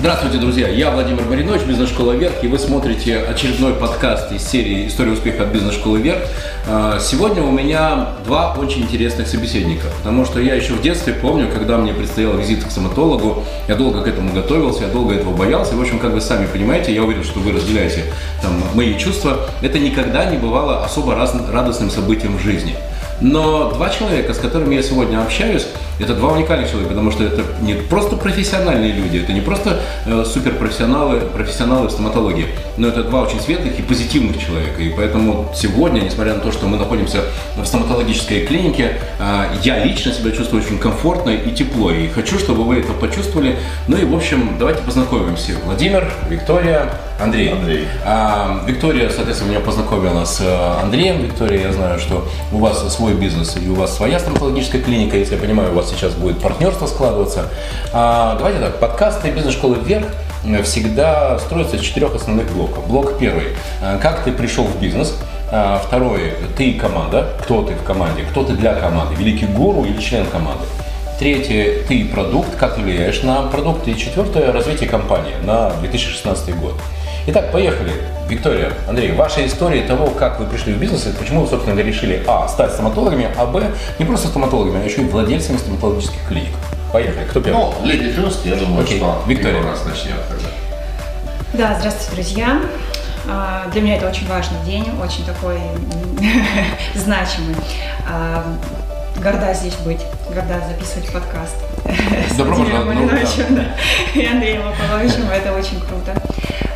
Здравствуйте, друзья! Я Владимир Маринович, бизнес-школа «Вверх», и вы смотрите очередной подкаст из серии «История успеха от бизнес-школы «Вверх». А, сегодня у меня два очень интересных собеседника, потому что я еще в детстве помню, когда мне предстоял визит к стоматологу, я долго к этому готовился, я долго этого боялся, и, в общем, как вы сами понимаете, я уверен, что вы разделяете там, мои чувства, это никогда не бывало особо радостным событием в жизни. Но два человека, с которыми я сегодня общаюсь, это два уникальных человека, потому что это не просто профессиональные люди, это не просто э, суперпрофессионалы, профессионалы в стоматологии, но это два очень светлых и позитивных человека. И поэтому сегодня, несмотря на то, что мы находимся в стоматологической клинике, э, я лично себя чувствую очень комфортно и тепло. И хочу, чтобы вы это почувствовали. Ну и, в общем, давайте познакомимся. Владимир, Виктория, Андрей. Андрей. А, Виктория, соответственно, меня познакомила с э, Андреем. Виктория, я знаю, что у вас свой бизнес и у вас своя стоматологическая клиника. Если я понимаю, у вас сейчас будет партнерство складываться. А, давайте так, подкасты бизнес-школы «Вверх» всегда строятся из четырех основных блоков. Блок первый. А, как ты пришел в бизнес? А, второй. Ты и команда. Кто ты в команде? Кто ты для команды? Великий гуру или член команды? Третье, ты и продукт, как ты влияешь на продукт. И четвертое, развитие компании на 2016 год. Итак, поехали. Виктория, Андрей, ваша история того, как вы пришли в бизнес, и почему вы, собственно, решили, а, стать стоматологами, а, б, не просто стоматологами, а еще и владельцами стоматологических клиник. Поехали. Кто первый? Ну, леди Фюст, я думаю, Окей. что Виктория. у нас начнет тогда. Да, здравствуйте, друзья. А, Для меня это очень важный день, очень такой значимый. Горда здесь быть, горда записывать подкаст с Добро пожаловать. Ну, да, и Андреем Лопововичем, это очень круто.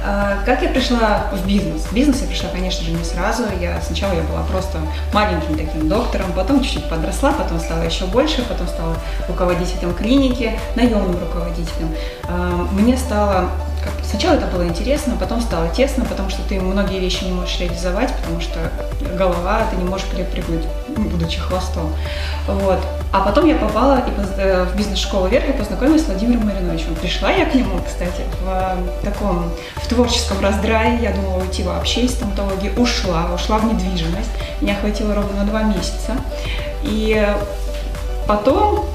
А, Как я пришла в бизнес? В бизнес я пришла, конечно же, не сразу. Я сначала я была просто маленьким таким доктором, потом чуть-чуть подросла, потом стала еще больше, потом стала руководителем клиники, наемным руководителем. А, Мне стало Сначала это было интересно, потом стало тесно, потому что ты многие вещи не можешь реализовать, потому что голова, ты не можешь перепрыгнуть, будучи хвостом. Вот. А потом я попала и поз- э, в бизнес-школу вверх и познакомилась с Владимиром Мариновичем. Пришла я к нему, кстати, в э, таком в творческом раздрае. Я думала уйти вообще из стоматологии. Ушла, ушла в недвижимость. Меня хватило ровно два месяца. И Потом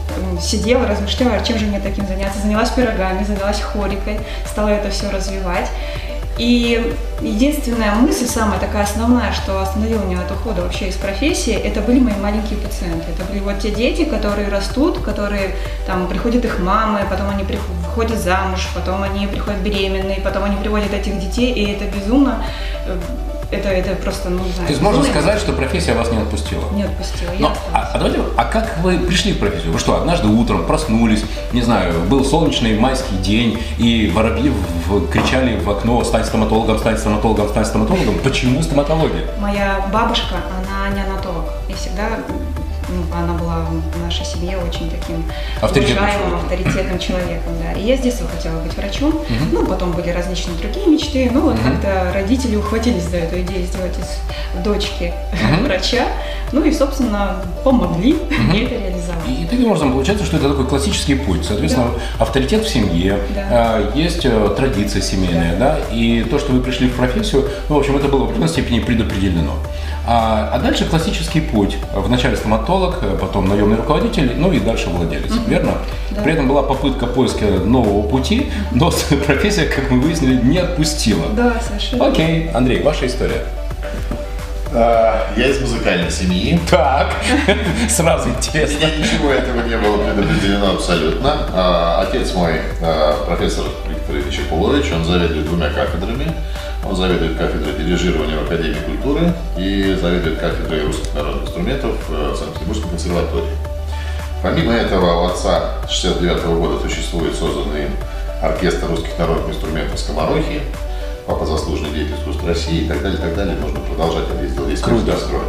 сидела, размышляла, чем же мне таким заняться. Занялась пирогами, занялась хорикой, стала это все развивать. И единственная мысль, самая такая основная, что остановила меня от ухода вообще из профессии, это были мои маленькие пациенты. Это были вот те дети, которые растут, которые там приходят их мамы, потом они выходят замуж, потом они приходят беременные, потом они приводят этих детей, и это безумно, э, это, это просто, ну не знаю. То есть можно безумно. сказать, что профессия вас не отпустила? Не отпустила, Но, а, а давайте, а как вы пришли в профессию? Вы что, однажды утром проснулись, не знаю, был солнечный майский день, и воробьи в- кричали в окно «Стань стоматологом, стань стоматологом, стань стоматологом». Почему стоматология? Моя бабушка, она неонатолог. И всегда ну, она была в нашей семье очень таким Авторитетным уважаемым, авторитетным человеком. Да. И я с детства хотела быть врачом. Ну, потом были различные другие мечты. Ну, вот Мгм. как-то родители ухватились за эту идею сделать из дочки Мгм. врача. Ну и, собственно, помогли мне это реализовать. И таким образом получается, что это такой классический путь. Соответственно, авторитет в семье, Да. а, есть э, традиция семейная, да. и то, что вы пришли в профессию, ну, в общем, это было в определенной степени предопределено. А, а дальше классический путь. Вначале стоматолог, э, потом наемный руководитель, ну и дальше владелец, верно? Да. При этом была попытка поиска нового пути, но профессия, как мы выяснили, не отпустила. Да, совершенно. Окей, Андрей, ваша история. А, Я из музыкальной семьи. Так, сразу интересно. И ничего этого не было предопределено абсолютно. А, Отец мой, а, профессор Виктор Ильич Акулович, он заведует двумя кафедрами. Он заведует кафедрой дирижирования в Академии культуры и заведует кафедрой русских народных инструментов в Санкт-Петербургской консерватории. Помимо этого, у отца с 69 года существует созданный им оркестр русских народных инструментов «Скоморохи», папа заслуженный деятель искусств России и так далее, и так далее. Можно продолжать, он ездил весь Круто. с гастролью.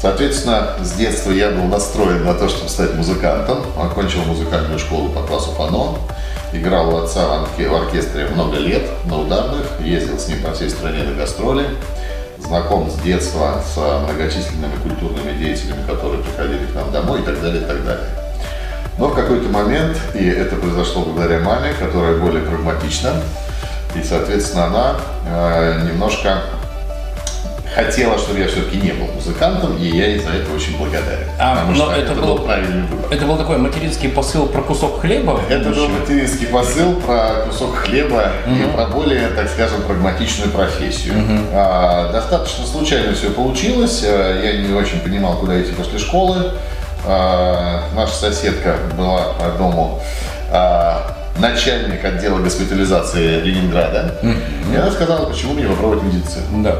Соответственно, с детства я был настроен на то, чтобы стать музыкантом. Окончил музыкальную школу по классу фано. Играл у отца в орке- в оркестре много лет на ударных. Ездил с ним по всей стране на гастроли. Знаком с детства с многочисленными культурными деятелями, которые приходили к нам домой и так далее, и так далее. Но в какой-то момент, и это произошло благодаря маме, которая более прагматична, и, соответственно, она э, немножко хотела, чтобы я все-таки не был музыкантом, и я ей за это очень благодарен. А, потому но что это это был- был правильный выбор. Это был такой материнский посыл про кусок хлеба? Это был материнский посыл про кусок хлеба и про более, так скажем, прагматичную профессию. А, достаточно случайно все получилось. А, Я не очень понимал, куда идти после школы. А, наша соседка была по дому а, начальник отдела госпитализации Ленинграда. И она сказала, почему мне попробовать медицину. Да.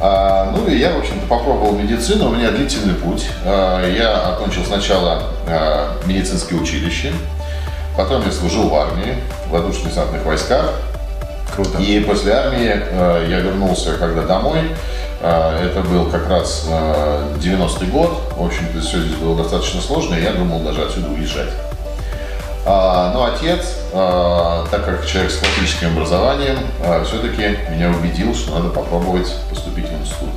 А, ну и я, в общем-то, попробовал медицину. У меня длительный путь. А, я окончил сначала а, медицинское училище, потом я служил в армии, в воздушно-десантных войсках. Круто. И после армии э, я вернулся когда домой. Э, это был как раз э, 90-й год. В общем-то, все здесь было достаточно сложно, и я думал даже отсюда уезжать. А, но отец, э, так как человек с классическим образованием, все-таки меня убедил, что надо попробовать поступить в институт.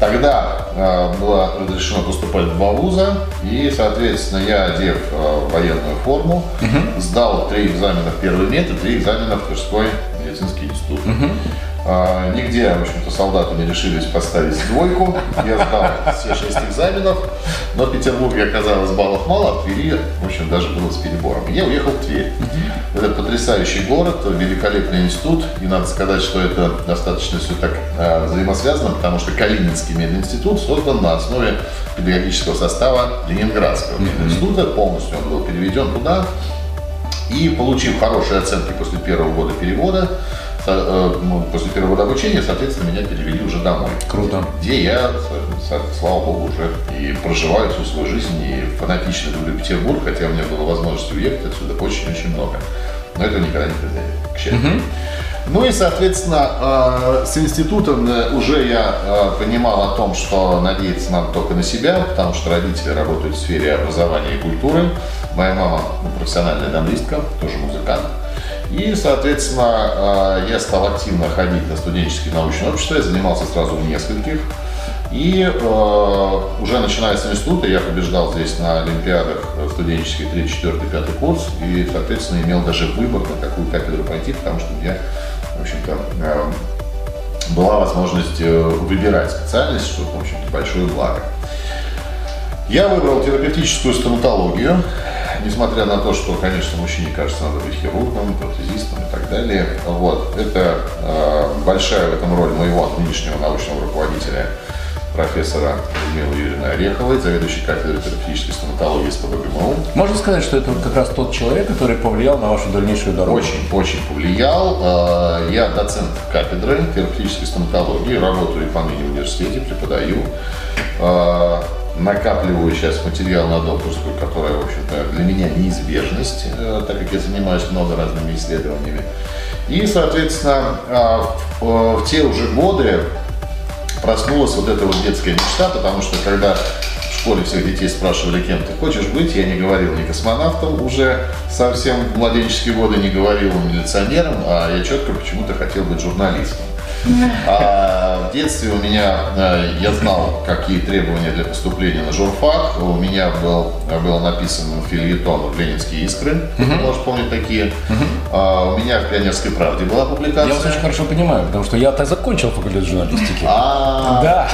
Тогда э, было разрешено поступать в два вуза, и, соответственно, я, одев э, военную форму, сдал три экзамена в первый мед и три экзамена в Тверской медицинский институт. А, нигде, в общем-то, солдаты не решились поставить двойку. Я сдал все шесть экзаменов, но в Петербурге оказалось баллов мало, а в Твери, в общем, даже было с перебором. Я уехал в Тверь. Это потрясающий город, великолепный институт, и надо сказать, что это достаточно все так а, взаимосвязано, потому что Калининский мединститут создан на основе педагогического состава Ленинградского мединститута, полностью он был переведен туда, и получив хорошие оценки после первого года перевода, после первого обучения, соответственно, меня перевели уже домой. Круто. Где я, слава богу, уже и проживаю всю свою жизнь, и фанатично люблю Петербург, хотя у меня была возможность уехать отсюда очень-очень много. Но этого никогда не произойдет, к счастью. Ну и, соответственно, э, с институтом э, уже я э, понимал о том, что надеяться надо только на себя, потому что родители работают в сфере образования и культуры. Моя мама ну, профессиональная дамблистка, тоже музыкант. И, соответственно, э, я стал активно ходить на студенческие научные общества, я занимался сразу в нескольких. И э, уже начиная с института я побеждал здесь на олимпиадах студенческих 3, 4, 5 курс и, соответственно, имел даже выбор, на какую кафедру пойти, потому что меня, в общем-то, э, была возможность э, выбирать специальность, что, в общем-то, большое благо. Я выбрал терапевтическую стоматологию, несмотря на то, что, конечно, мужчине кажется, надо быть хирургом, протезистом и так далее. Вот. Это э, большая в этом роль моего нынешнего научного руководителя, профессора Людмилы Юрьевны Ореховой, заведующей кафедрой терапевтической стоматологии СПБГМУ. Можно сказать, что это как раз тот человек, который повлиял на вашу дальнейшую дорогу? Очень-очень повлиял. Э, Я доцент кафедры терапевтической стоматологии, работаю и поныне в университете, преподаю. Э, Накапливаю сейчас материал на докторскую, которая, в общем-то, для меня неизбежность, э, так как я занимаюсь много разными исследованиями. И, соответственно, э, в в те уже годы проснулась вот эта вот детская мечта, потому что когда в школе всех детей спрашивали, кем ты хочешь быть, я не говорил ни космонавтом уже совсем в младенческие годы, не говорил милиционером, а я четко почему-то хотел быть журналистом. А в детстве у меня, э, я знал, какие требования для поступления на журфак. У меня был, был написан фильетон «Ленинские искры», ты можешь помнить такие. А, У меня в «Пионерской правде» была публикация. Я вас очень хорошо понимаю, потому что я-то закончил факультет журналистики. А, Да,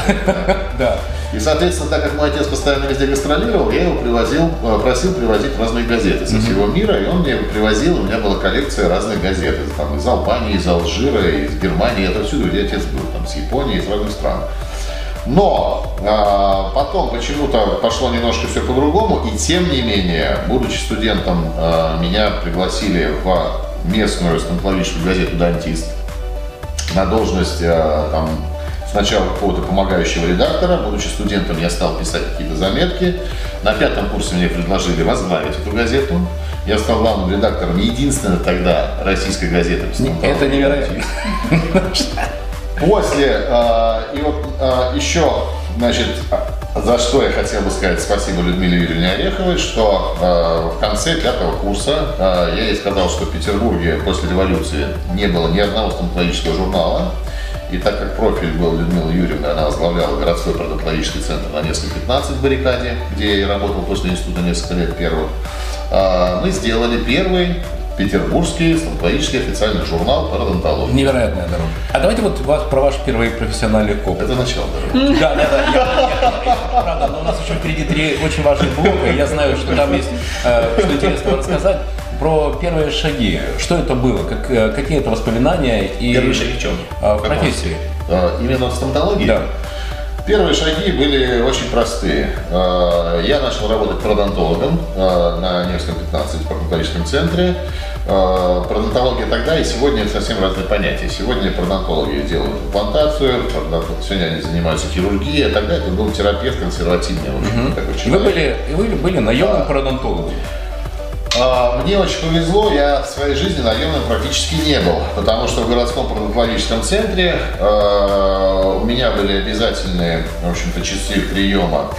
да. И, соответственно, так как мой отец постоянно везде гастролировал, я его привозил, э, просил привозить разные газеты со всего мира, и он мне привозил, у меня была коллекция разных газет, там, из Албании, из Алжира, из Германии, это всюду, где отец был, там, с Японии, из разных стран. Но а, потом почему-то пошло немножко все по-другому, и тем не менее, будучи студентом, а, меня пригласили в местную стоматологическую газету «Дантист» на должность а, там, сначала какого-то помогающего редактора. Будучи студентом, я стал писать какие-то заметки. На пятом курсе мне предложили возглавить эту газету. Я стал главным редактором единственной тогда российской газеты. Это невероятно. После, э, и вот э, еще, значит, за что я хотел бы сказать спасибо Людмиле Юрьевне Ореховой, что э, в конце пятого курса э, я ей сказал, что в Петербурге после революции не было ни одного стоматологического журнала. И так как профиль был Людмила Юрьевна, она возглавляла городской продонтологический центр на несколько 15 в баррикаде, где я работал после института несколько лет первых, э, мы сделали первый петербургский стоматологический официальный журнал пародонтологии. Невероятная дорога. А давайте вот вас, про ваш первый профессиональный опыт. Это начало дороги. Да, да, да. Правда, но у нас еще впереди три очень важных блока. и Я знаю, что там есть э, что интересного рассказать. Про первые шаги. Что это было? Как, э, какие это воспоминания? И, Первые шаги в чем? э, в профессии. А, Именно в стоматологии? Да. Первые шаги были очень простые. А, Я начал работать пародонтологом а, на Невском 15 в пародонтологическом центре. А, Пародонтология тогда и сегодня это совсем разные понятия. Сегодня пародонтологи делают имплантацию, сегодня они занимаются хирургией, а тогда это был терапевт консервативный, общем, такой Вы человек. были, и вы были наемным пародонтологом. А, Мне очень повезло, я в своей жизни наемным практически не был, потому что в городском пародонтологическом центре а, у меня были обязательные, в общем-то, часы приема,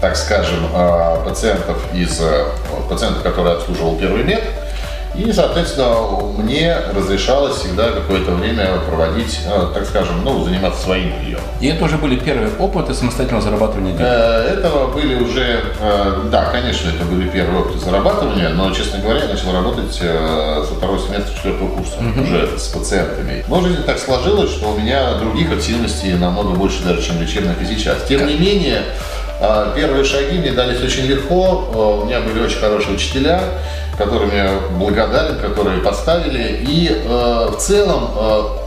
так скажем, а, пациентов из э, пациентов, которые обслуживал первый мед. И, соответственно, мне разрешалось всегда какое-то время проводить, э, так скажем, ну, заниматься своим приемом. И это уже были первые опыты самостоятельного зарабатывания денег. Э, Этого были уже, э, да, конечно, это были первые опыты зарабатывания, но, честно говоря, я начал работать со второго семестра четвертого курса уже с пациентами. Но жизнь так сложилась, что у меня других активностей намного больше даже, чем лечебных и сейчас. Тем не менее, первые шаги мне дались очень легко. Э, У меня были очень хорошие учителя, которым я благодарен, которые поставили. И э, в целом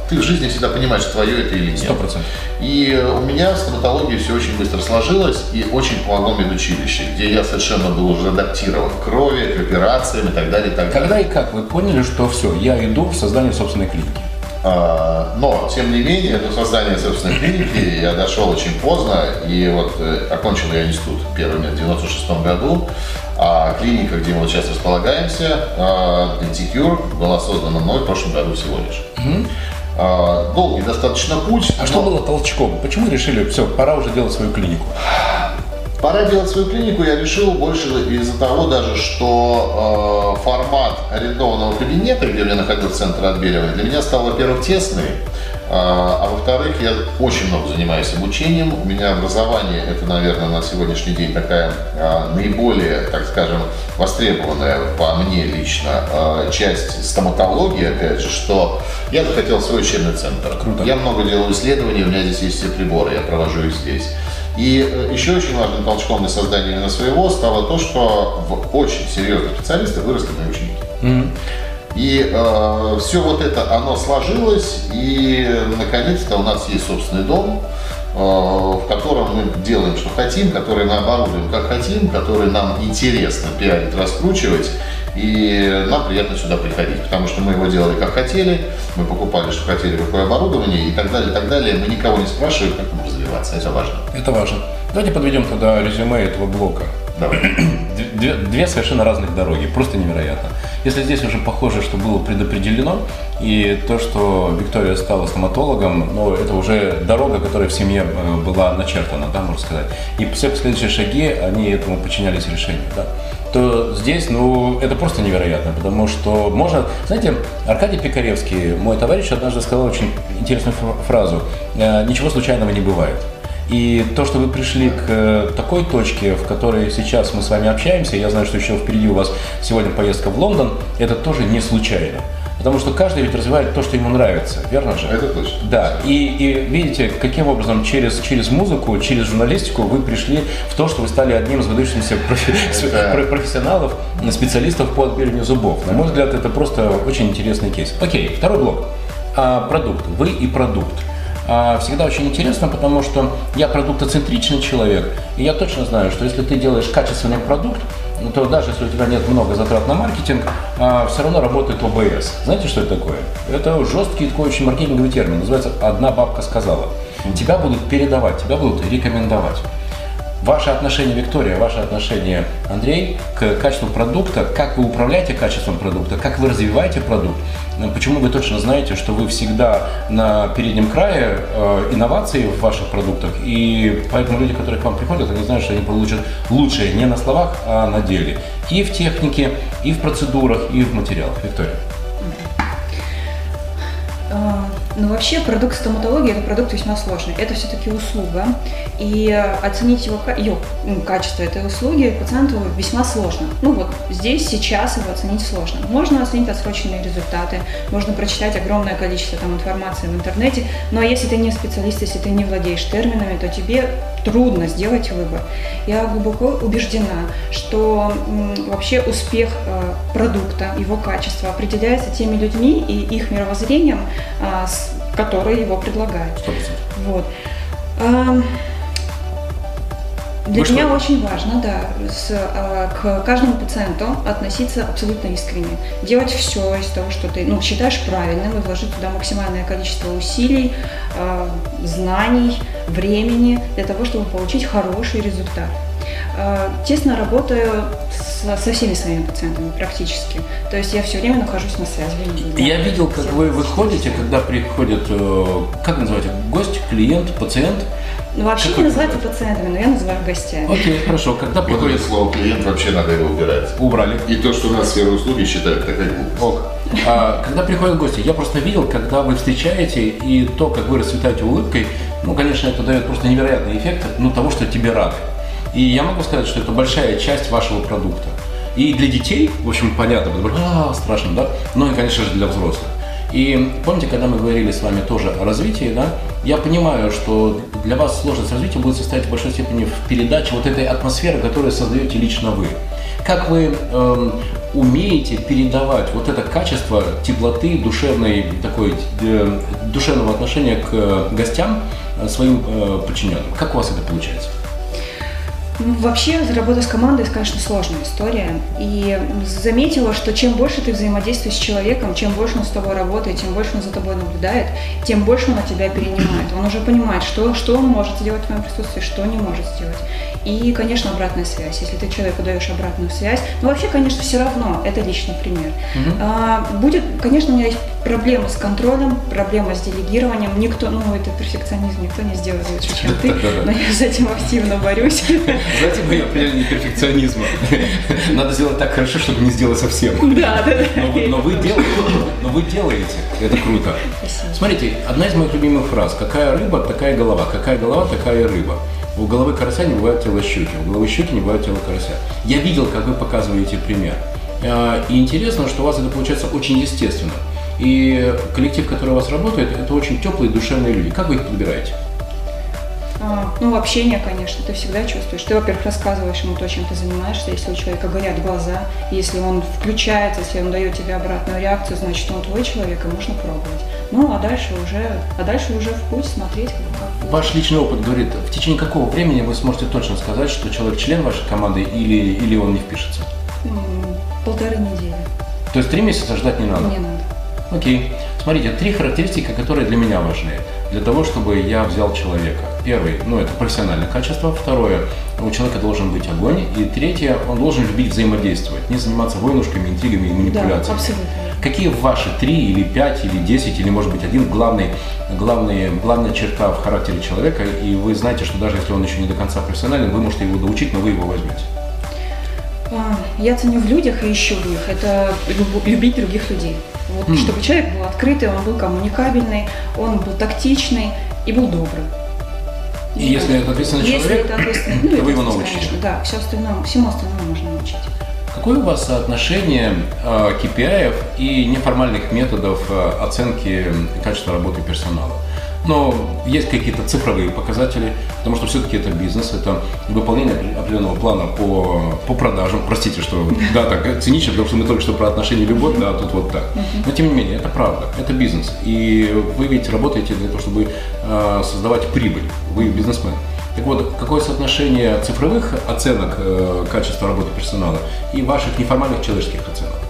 ты в жизни всегда понимаешь, твое это или нет. Сто процентов. И у меня в стоматологии все очень быстро сложилось и очень помогло медучилище, где я совершенно был уже адаптирован к крови, к операциям и так далее. И так Когда далее. и как вы поняли, что все, я иду в создание собственной клиники? А, Но, тем не менее, до создания собственной клиники я дошел очень поздно. И вот э, окончил я институт первыми в 96 году. А клиника, где мы сейчас располагаемся, а, Denticure, была создана мной в прошлом году всего лишь. А, Долгий достаточно путь. А что но- было толчком? Почему решили, все, пора уже делать свою клинику? Пора делать свою клинику я решил больше из-за того даже, что э, формат арендованного кабинета, где у меня находился центр отбеливания, для меня стал, во-первых, тесный, э, а во-вторых, я очень много занимаюсь обучением. У меня образование, это, наверное, на сегодняшний день такая э, наиболее, так скажем, востребованная по мне лично э, часть стоматологии, опять же, что я захотел свой учебный центр. Круто. Я много делаю исследований, у меня здесь есть все приборы, я провожу их здесь. И э, еще очень важным толчком для создания именно своего стало то, что в очень серьезных специалистах выросли мои ученики. И все вот это, оно сложилось, и э, наконец-то у нас есть собственный дом, э, в котором мы делаем, что хотим, который мы оборудуем, как хотим, который нам интересно пиарить, раскручивать, и нам приятно сюда приходить, потому что мы его делали как хотели, мы покупали, что хотели, какое оборудование и так далее, и так далее. Мы никого не спрашиваем, как нам развиваться, это важно. Это важно. Давайте подведем тогда резюме этого блока. Давай. Две, две совершенно разных дороги, просто невероятно. Если здесь уже похоже, что было предопределено, и то, что Виктория стала стоматологом, ну, это уже дорога, которая в семье э, была начертана, да, можно сказать. И все последующие шаги, они этому подчинялись решению, да. То здесь, ну, это просто невероятно, потому что можно, знаете, Аркадий Пикаревский, мой товарищ, однажды сказал очень интересную фра- фразу, «Э, ничего случайного не бывает. И то, что вы пришли к э, такой точке, в которой сейчас мы с вами общаемся, я знаю, что еще впереди у вас сегодня поездка в Лондон, это тоже не случайно. Потому что каждый ведь развивает то, что ему нравится, верно же? Это точно. Да, и, и видите, каким образом через, через музыку, через журналистику вы пришли в то, что вы стали одним из выдающихся профи- Это- профессионалов, специалистов по отбеливанию зубов. На мой взгляд, это просто очень интересный кейс. Окей, второй блок. А, продукт. Вы и продукт. А, всегда очень интересно, потому что я продуктоцентричный человек, и я точно знаю, что если ты делаешь качественный продукт, ну, то даже если у тебя нет много затрат на маркетинг, а, все равно работает ОБС. Знаете, что это такое? Это жесткий такой очень маркетинговый термин, называется «одна бабка сказала». Тебя будут передавать, тебя будут рекомендовать. Ваше отношение, Виктория, ваше отношение, Андрей, к качеству продукта, как вы управляете качеством продукта, как вы развиваете продукт, э, почему вы точно знаете, что вы всегда на переднем крае э, инноваций в ваших продуктах, и поэтому люди, которые к вам приходят, они знают, что они получат лучшее не на словах, а на деле. И в технике, и в процедурах, и в материалах. Виктория. Ну, вообще, продукт стоматологии – это продукт весьма сложный. Это все-таки услуга, и оценить его, ее, качество этой услуги пациенту весьма сложно. Ну, вот здесь, сейчас его оценить сложно. Можно оценить отсроченные результаты, можно прочитать огромное количество там, информации в интернете, но если ты не специалист, если ты не владеешь терминами, то тебе трудно сделать выбор. Я глубоко убеждена, что вообще успех э, продукта, его качество определяется теми людьми и их мировоззрением, с, которые его предлагают. 100%. Вот. Для Вы меня что? очень важно, да, с, э, к каждому пациенту относиться абсолютно искренне. Делать все из того, что ты ну, считаешь правильным, и вложить туда максимальное количество усилий, э, знаний, времени для того, чтобы получить хороший результат. Э, Тесно работаю со, со всеми своими пациентами практически. То есть я все время нахожусь на связи. знаю, Я видел, как вы выходите, когда приходит, э, как называете, гость, клиент, пациент. Ну, вообще Как не это пациентами, но я называю гостями. Окей, хорошо, когда Вот это приходит, слово клиент вообще надо его убирать. убрали. И то, что у нас сфера услуги считают такая глупость. Ок. А, когда приходят гости, я просто видел, когда вы встречаете, и то, как вы расцветаете улыбкой, ну, конечно, это дает просто невероятный эффект, ну, того, что тебе рады. И я могу сказать, что это большая часть вашего продукта. И для детей, в общем, понятно, потому что «А, страшно, да? Ну и, конечно же, для взрослых. И помните, когда мы говорили с вами тоже о развитии, да, я понимаю, что для вас сложность развития будет состоять в большой степени в передаче вот этой атмосферы, которую создаете лично вы. Как вы эм, умеете передавать вот это качество теплоты, душевной, такой, э, душевного отношения к э, гостям э, своим э, подчиненным? Как у вас это получается? Ну, Вообще, работа с командой, конечно, сложная история. И заметила, что чем больше ты взаимодействуешь с человеком, чем больше он с тобой работает, чем больше он за тобой наблюдает, тем больше он от тебя перенимает. Он уже понимает, что, что он может сделать в твоем присутствии, что не может сделать. И, конечно, обратная связь. Если ты человеку даешь обратную связь, ну вообще, конечно, все равно, это личный пример. А, будет, конечно, у меня есть проблемы с контролем, проблемы с делегированием. Никто, ну, это перфекционизм, никто не сделает лучше, чем ты, но я с этим активно борюсь. Знаете, мое определение перфекционизма. Надо сделать так хорошо, чтобы не сделать совсем. Да, да, да. Но вы, но вы делаете, но вы делаете. Это круто. Спасибо. Смотрите, одна из моих любимых фраз. Какая рыба, такая голова. Какая голова, такая рыба. У головы карася не бывает тела щуки, у головы щуки не бывает тела карася. Я видел, как вы показываете пример. А, И интересно, что у вас это получается очень естественно. И коллектив, который у вас работает, это очень теплые, душевные люди. Как вы их подбираете? А, Ну, общение, конечно, ты всегда чувствуешь. Ты, во-первых, рассказываешь ему то, чем ты занимаешься. Если у человека горят глаза, если он включается, если он дает тебе обратную реакцию, значит, он твой человек, и можно пробовать. Ну, а дальше уже, а дальше уже в путь смотреть, как, как Ваш личный опыт говорит, в течение какого времени вы сможете точно сказать, что человек член вашей команды или, или он не впишется? полторы недели. То есть три месяца ждать не надо? Не надо. Окей. Смотрите, три характеристики, которые для меня важны. Для того, чтобы я взял человека. Первый, ну, это профессиональное качество. Второе, у человека должен быть огонь. И третье, он должен любить взаимодействовать, не заниматься войнушками, интригами и манипуляциями. Да, абсолютно. Какие ваши три или пять или десять или может быть один главный, главный, главная черта в характере человека, и вы знаете, что даже если он еще не до конца профессионален, вы можете его доучить, но вы его возьмете. А, Я ценю в людях и ищу в них. Это люб- любить других людей. Вот, М. Чтобы человек был открытый, он был коммуникабельный, он был тактичный и был добрый. И если это ответственный Если человек, это ответственный, ну, то вы его научите. конечно, Да, все остальное, всему остальному можно научить. Какое у вас соотношение э, KPI и неформальных методов э, оценки качества работы персонала? Но есть какие-то цифровые показатели, потому что все-таки это бизнес, это выполнение опре- определенного плана по, по продажам. Простите, что да, так цинично, потому что мы только что про отношения и любовь, да, тут вот так. Но тем не менее, это правда, это бизнес. И вы ведь работаете для того, чтобы э, создавать прибыль. Вы бизнесмен. Так вот, какое соотношение цифровых оценок э, качества работы персонала и ваших неформальных человеческих оценок?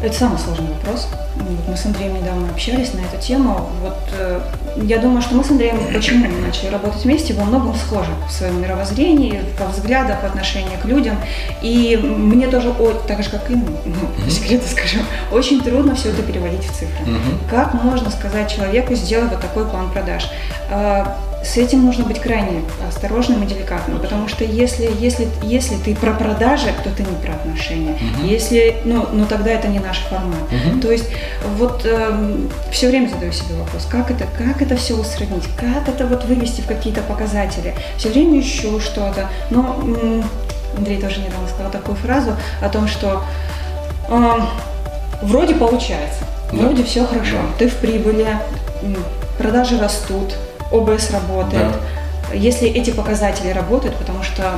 Это самый сложный вопрос. Вот мы с Андреем недавно общались на эту тему. Вот э, я думаю, что мы с Андреем почему мы начали работать вместе, во многом схожи в своем мировоззрении, во взглядах, в отношении к людям. И мне тоже, о- так же как и ему, ну, по секрету скажу, очень трудно все это переводить в цифры. Как можно сказать человеку, сделай вот такой план продаж? Э, с этим нужно быть крайне осторожным и деликатным, потому что если, если, если ты про продажи, то ты не про отношения. Угу. Если, ну, ну тогда это не наш формат. Угу. То есть вот э, эм, все время задаю себе вопрос, как это, как это все усреднить, как это вот вывести в какие-то показатели. Все время ищу что-то. Но Андрей тоже недавно сказал такую фразу о том, что э, вроде получается, да. вроде все хорошо, да. ты в прибыли, продажи растут, ОБС работает. Да если эти показатели работают, потому что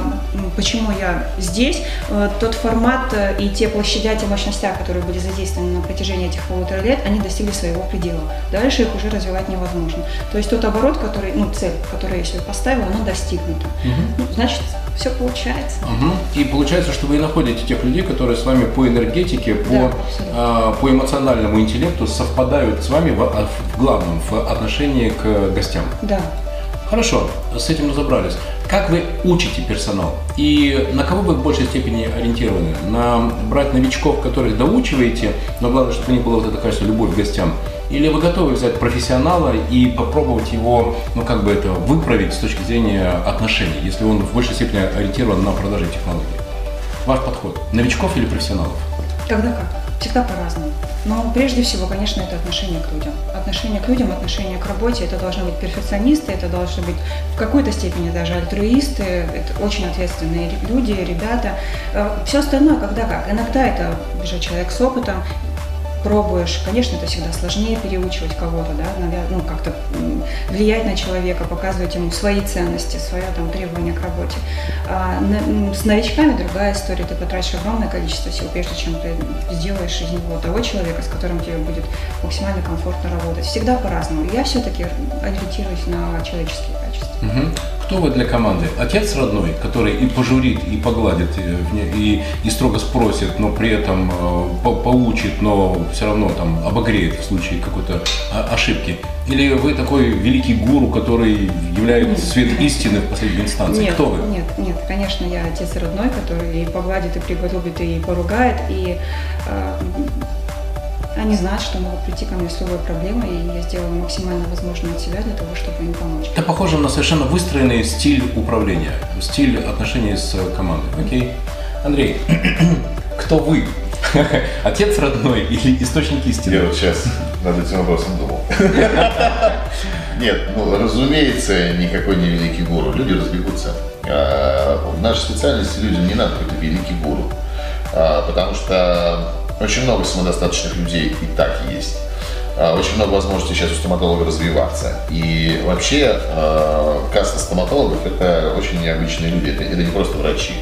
почему я здесь, э, тот формат э, и те площадя, те мощности, которые были задействованы на протяжении этих полутора лет, они достигли своего предела. Дальше их уже развивать невозможно. То есть тот оборот, который, ну, цель, которую я себе поставила, она достигнута. Угу. Ну, значит, все получается. Угу. И получается, что вы находите тех людей, которые с вами по энергетике, по, да, а, по эмоциональному интеллекту совпадают с вами в, а, в главном, в отношении к гостям. Да. Хорошо, с этим разобрались. Как вы учите персонал? И на кого вы в большей степени ориентированы? На брать новичков, которых доучиваете, но главное, чтобы у них была вот эта, кажется, любовь к гостям? Или вы готовы взять профессионала и попробовать его, ну как бы это, выправить с точки зрения отношений, если он в большей степени ориентирован на продажи технологий? Ваш подход. Новичков или профессионалов? Когда как? Всегда по-разному. Но прежде всего, конечно, это отношение к людям. Отношение к людям, отношение к работе. Это должны быть перфекционисты, это должны быть в какой-то степени даже альтруисты, это очень ответственные люди, ребята. Э, Все остальное, когда как. Иногда это уже человек с опытом, пробуешь, конечно, это всегда сложнее переучивать кого-то, да, ну, как-то влиять на человека, показывать ему свои ценности, свое там требование к работе. А с новичками другая история, ты потратишь огромное количество сил, прежде чем ты сделаешь из него того человека, с которым тебе будет максимально комфортно работать. Всегда по-разному. Я все-таки ориентируюсь на человеческие качества. Угу. Кто вы для команды? Отец родной, который и пожурит, и погладит, э, и, и строго спросит, но при этом э, по поучит, но все равно там обогреет в случае какой-то ошибки? Или вы такой великий гуру, который является свет истины в последней инстанции? Нет, Кто вы? Нет, нет, конечно, я отец родной, который и погладит, и приготовит, и поругает, и э, они знают, что могут прийти ко мне с любой проблемой, и я сделаю максимально возможное от себя для того, чтобы им помочь. Это похоже на совершенно выстроенный стиль управления, стиль отношений с командой. Окей. Андрей, кто вы? Отец родной или источник истины? Я вот сейчас над этим вопросом думал. Нет, ну, разумеется, никакой не великий гуру. Люди разбегутся. А, в нашей специальности людям не надо быть великий гуру. А, потому что очень много самодостаточных людей и так есть. А, очень много возможностей сейчас у стоматолога развиваться. И вообще каста стоматологов – это очень необычные люди, это, это не просто врачи.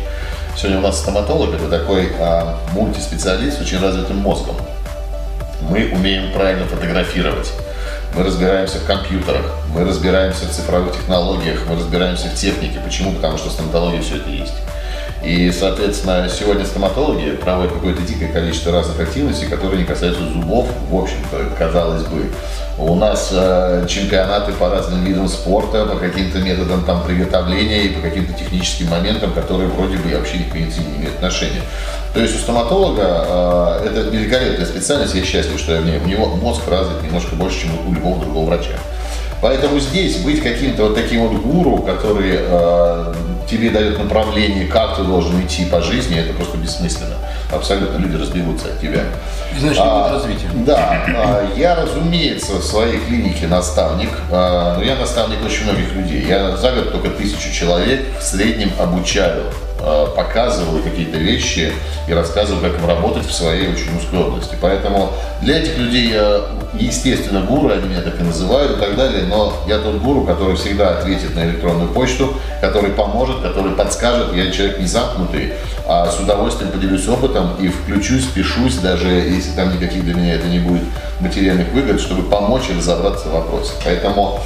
Сегодня у нас стоматолог – это такой а, мультиспециалист с очень развитым мозгом. Мы умеем правильно фотографировать. Мы разбираемся в компьютерах, мы разбираемся в цифровых технологиях, мы разбираемся в технике. Почему? Потому что в стоматологии все это есть. И, соответственно, сегодня стоматологи проводят какое-то дикое количество разных активностей, которые не касаются зубов, в общем-то, казалось бы. У нас э, чемпионаты по разным видам спорта, по каким-то методам там приготовления и по каким-то техническим моментам, которые вроде бы вообще к медицине не имеют отношения. То есть у стоматолога э, это великолепная специальность, я счастлив, что я в ней. У него мозг развит немножко больше, чем у любого другого врача. Поэтому здесь быть каким-то вот таким вот гуру, который э, тебе дает направление, как ты должен идти по жизни, это просто бессмысленно. Абсолютно люди разбегутся от тебя. Значит, а, развитие. Да. А, я, разумеется, в своей клинике наставник, а, но я наставник очень многих людей. Я за год только тысячу человек в среднем обучаю показываю какие-то вещи и рассказываю, как им работать в своей очень узкой области. Поэтому для этих людей я, естественно, гуру, они меня так и называют и так далее, но я тот гуру, который всегда ответит на электронную почту, который поможет, который подскажет. Я человек не замкнутый, а с удовольствием поделюсь опытом и включусь, пишусь, даже если там никаких для меня это не будет материальных выгод, чтобы помочь разобраться в вопросе. Поэтому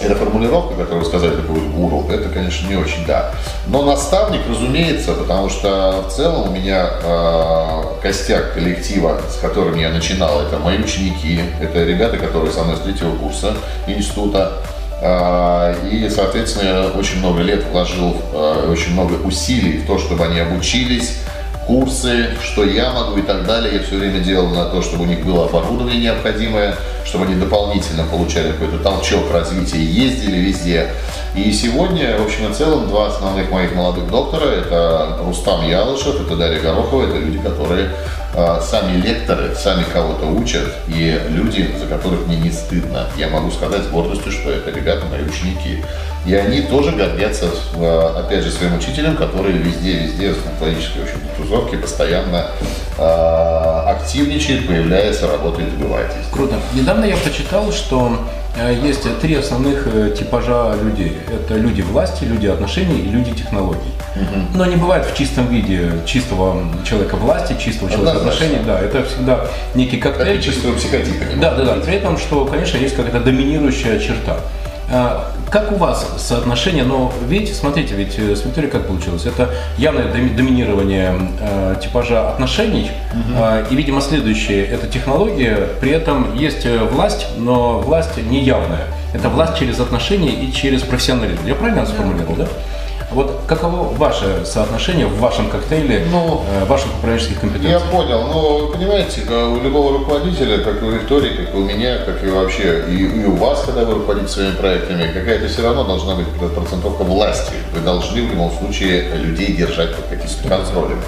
эта формулировка, которую сказали, такой гуру, это, конечно, не очень, да. Но наставник, разумеется, потому что в целом у меня э, костяк коллектива, с которым я начинал, это мои ученики, это ребята, которые со мной с третьего курса института. Э, и, соответственно, я очень много лет вложил, э, очень много усилий в то, чтобы они обучились, курсы, что я могу и так далее. Я все время делал на то, чтобы у них было оборудование необходимое, чтобы они дополнительно получали какой-то толчок развития, ездили везде. И сегодня, в общем и целом, два основных моих молодых доктора, это Рустам Ялышев, это Дарья Горохова, это люди, которые сами лекторы, сами кого-то учат, и люди, за которых мне не стыдно. Я могу сказать с гордостью, что это ребята мои ученики. И они тоже гордятся, опять же, своим учителем, который везде-везде в стоматологической общем, тусовке постоянно э, активничает, появляется, работает здесь. Круто. Недавно я прочитал, что есть три основных э, типажа людей. Это люди власти, люди отношений и люди технологий. Но не бывает в чистом виде чистого человека власти, чистого человека отношений. Да, это всегда некий коктейль. Это чистого психотипа. Да, да, да. При этом, что, конечно, есть какая-то доминирующая черта. А, Как у вас соотношение, но видите, смотрите, ведь э, смотрите, как получилось. Это явное доми- доминирование э, типажа отношений, а, и, видимо, следующее – это технология. При этом есть э, власть, но власть не явная. Это власть через отношения и через профессионализм. Я правильно сформулировал, да? Вот каково ваше соотношение в вашем коктейле Ну, э, ваших управленческих компетенций? Я понял, но вы понимаете, как у любого руководителя, как и у Виктории, как и у меня, как и вообще, и, и у вас, когда вы руководите своими проектами, какая-то все равно должна быть процентовка власти. Вы должны в любом случае людей держать под каким-то контролем.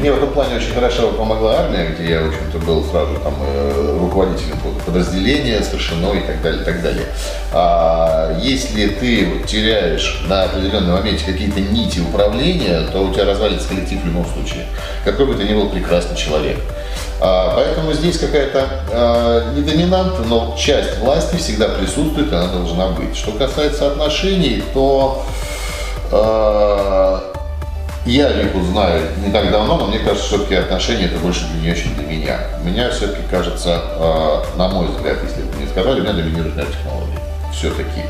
Мне в этом плане очень хорошо помогла армия, где я, в общем-то, был сразу там э, руководителем подразделения, старшиной и так далее, и так далее. А если ты теряешь на определенном моменте какие-то нити управления, то у тебя развалится коллектив в любом случае. Какой бы ты ни был прекрасный человек. А, поэтому здесь какая-то а, не доминанта, но часть власти всегда присутствует, она должна быть. Что касается отношений, то а, я Вику знаю не так давно, но мне кажется, все-таки отношения это больше для нее, чем для меня. Меня все-таки кажется, э, на мой взгляд, если бы мне сказали, меня доминируют наверное, технологии. Все-таки.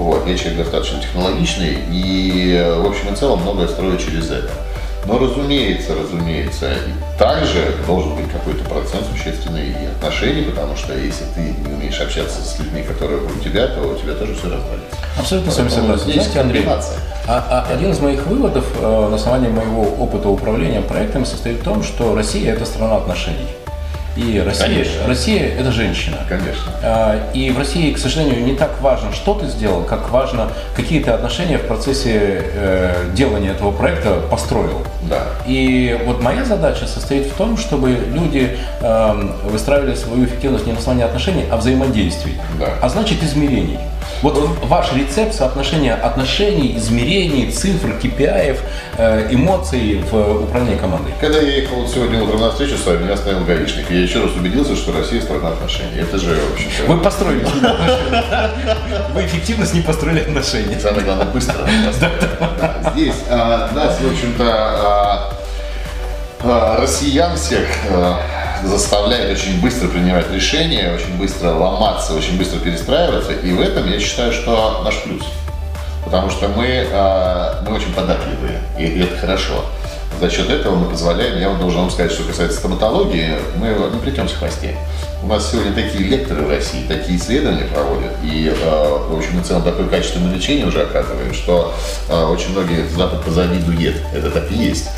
Вот, я человек достаточно технологичный и, в общем и целом, многое строю через это. Но, разумеется, разумеется, и также должен быть какой-то процент существенный и отношений, потому что если ты не умеешь общаться с людьми, которые у тебя, то у тебя тоже все развалится. Абсолютно с вами согласен. Знаете, Андрей, а- а один из моих выводов э, на основании моего опыта управления проектами состоит в том, что Россия – это страна отношений. И Россия, Конечно. Россия – это женщина. Конечно. А, И в России, к сожалению, не так важно, что ты сделал, как важно, какие ты отношения в процессе э, делания этого проекта построил. Да. И вот моя задача состоит в том, чтобы люди эм, выстраивали свою эффективность не на основании отношений, а взаимодействий. Да. А значит измерений. Вот ваш рецепт соотношения отношений, измерений, цифр, KPI, э, эмоций в управлении командой. Когда я ехал вот сегодня утром на встречу с вами, меня остановил гаишник. Я еще раз убедился, что Россия страна отношений. Это же, в общем-то, Вы построили. Вы эффективно с ним построили отношения. самое главное, быстро. Здесь а, нас, в общем-то, а, а, россиян всех заставляет очень быстро принимать решения, очень быстро ломаться, очень быстро перестраиваться. И в этом я считаю, что наш плюс. Потому что мы, а, мы очень податливые, и это хорошо. За счет этого мы позволяем, я вот должен вам сказать, что касается стоматологии, мы не плетемся в хвосте. У нас сегодня такие лекторы в России, такие исследования проводят, и, э, в общем и целом, такое качественное лечение уже оказываем, что э, очень многие Запад позавидует, это так и есть.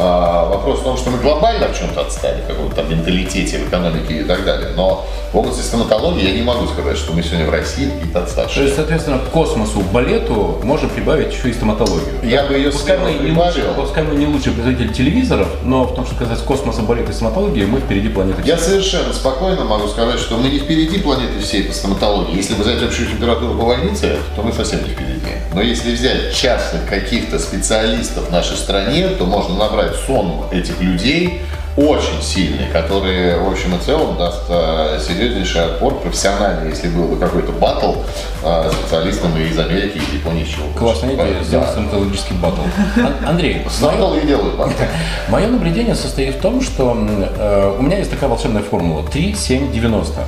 А, вопрос в том, что мы глобально в чем-то отстали, в каком-то там менталитете, в экономике и так далее. Но в области стоматологии я не могу сказать, что мы сегодня в России какие-то То отставшие. есть, соответственно, к космосу, балету можно прибавить еще и стоматологию. Я бы ее Пускай мы, не лучше, пускай мы не лучший производитель телевизоров, но в том, что касается космоса, балета и стоматологии, мы впереди планеты. Я всей. совершенно спокойно могу сказать, что мы не впереди планеты всей по стоматологии. Если взять общую температуру по больнице, то мы совсем не впереди. Но если взять частных каких-то специалистов в нашей стране, то можно набрать сон этих людей очень сильный, который, в общем и целом, даст э, серьезнейший отпор профессиональный, если был бы какой-то батл э, специалистам из Америки, из Японии, чего Классная идея, Да. сделать стоматологический батл. Ан- Андрей, и делают батл. Мое наблюдение состоит в том, что э, у меня есть такая волшебная формула 3, 7, 90.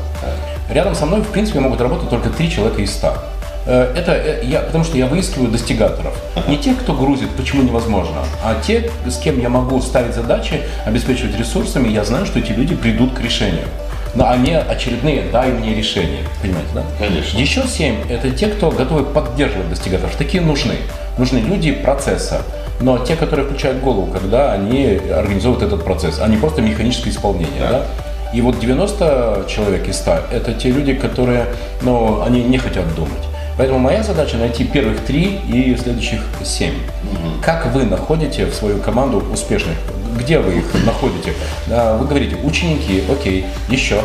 Рядом со мной, в принципе, могут работать только 3 человека из 100. Э, Это э, я, потому что я выискиваю достигаторов. Не тех, кто грузит, почему невозможно, а те, с кем я могу ставить задачи, обеспечивать ресурсами, я знаю, что эти люди придут к решению. Но они очередные «дай мне решение». Понимаете, да? Конечно. Еще семь – это те, кто готовы поддерживать достигаторов. Такие нужны. Нужны люди процесса. но те, которые включают голову, когда они организовывают этот процесс, а не просто механическое исполнение. Да. Да? И вот 90 человек из 100 – это те люди, которые, ну, они не хотят думать. Поэтому моя задача найти первых три и следующих семь. Угу. Как вы находите в свою команду успешных? Где вы их находите? Вы говорите, ученики, окей, еще.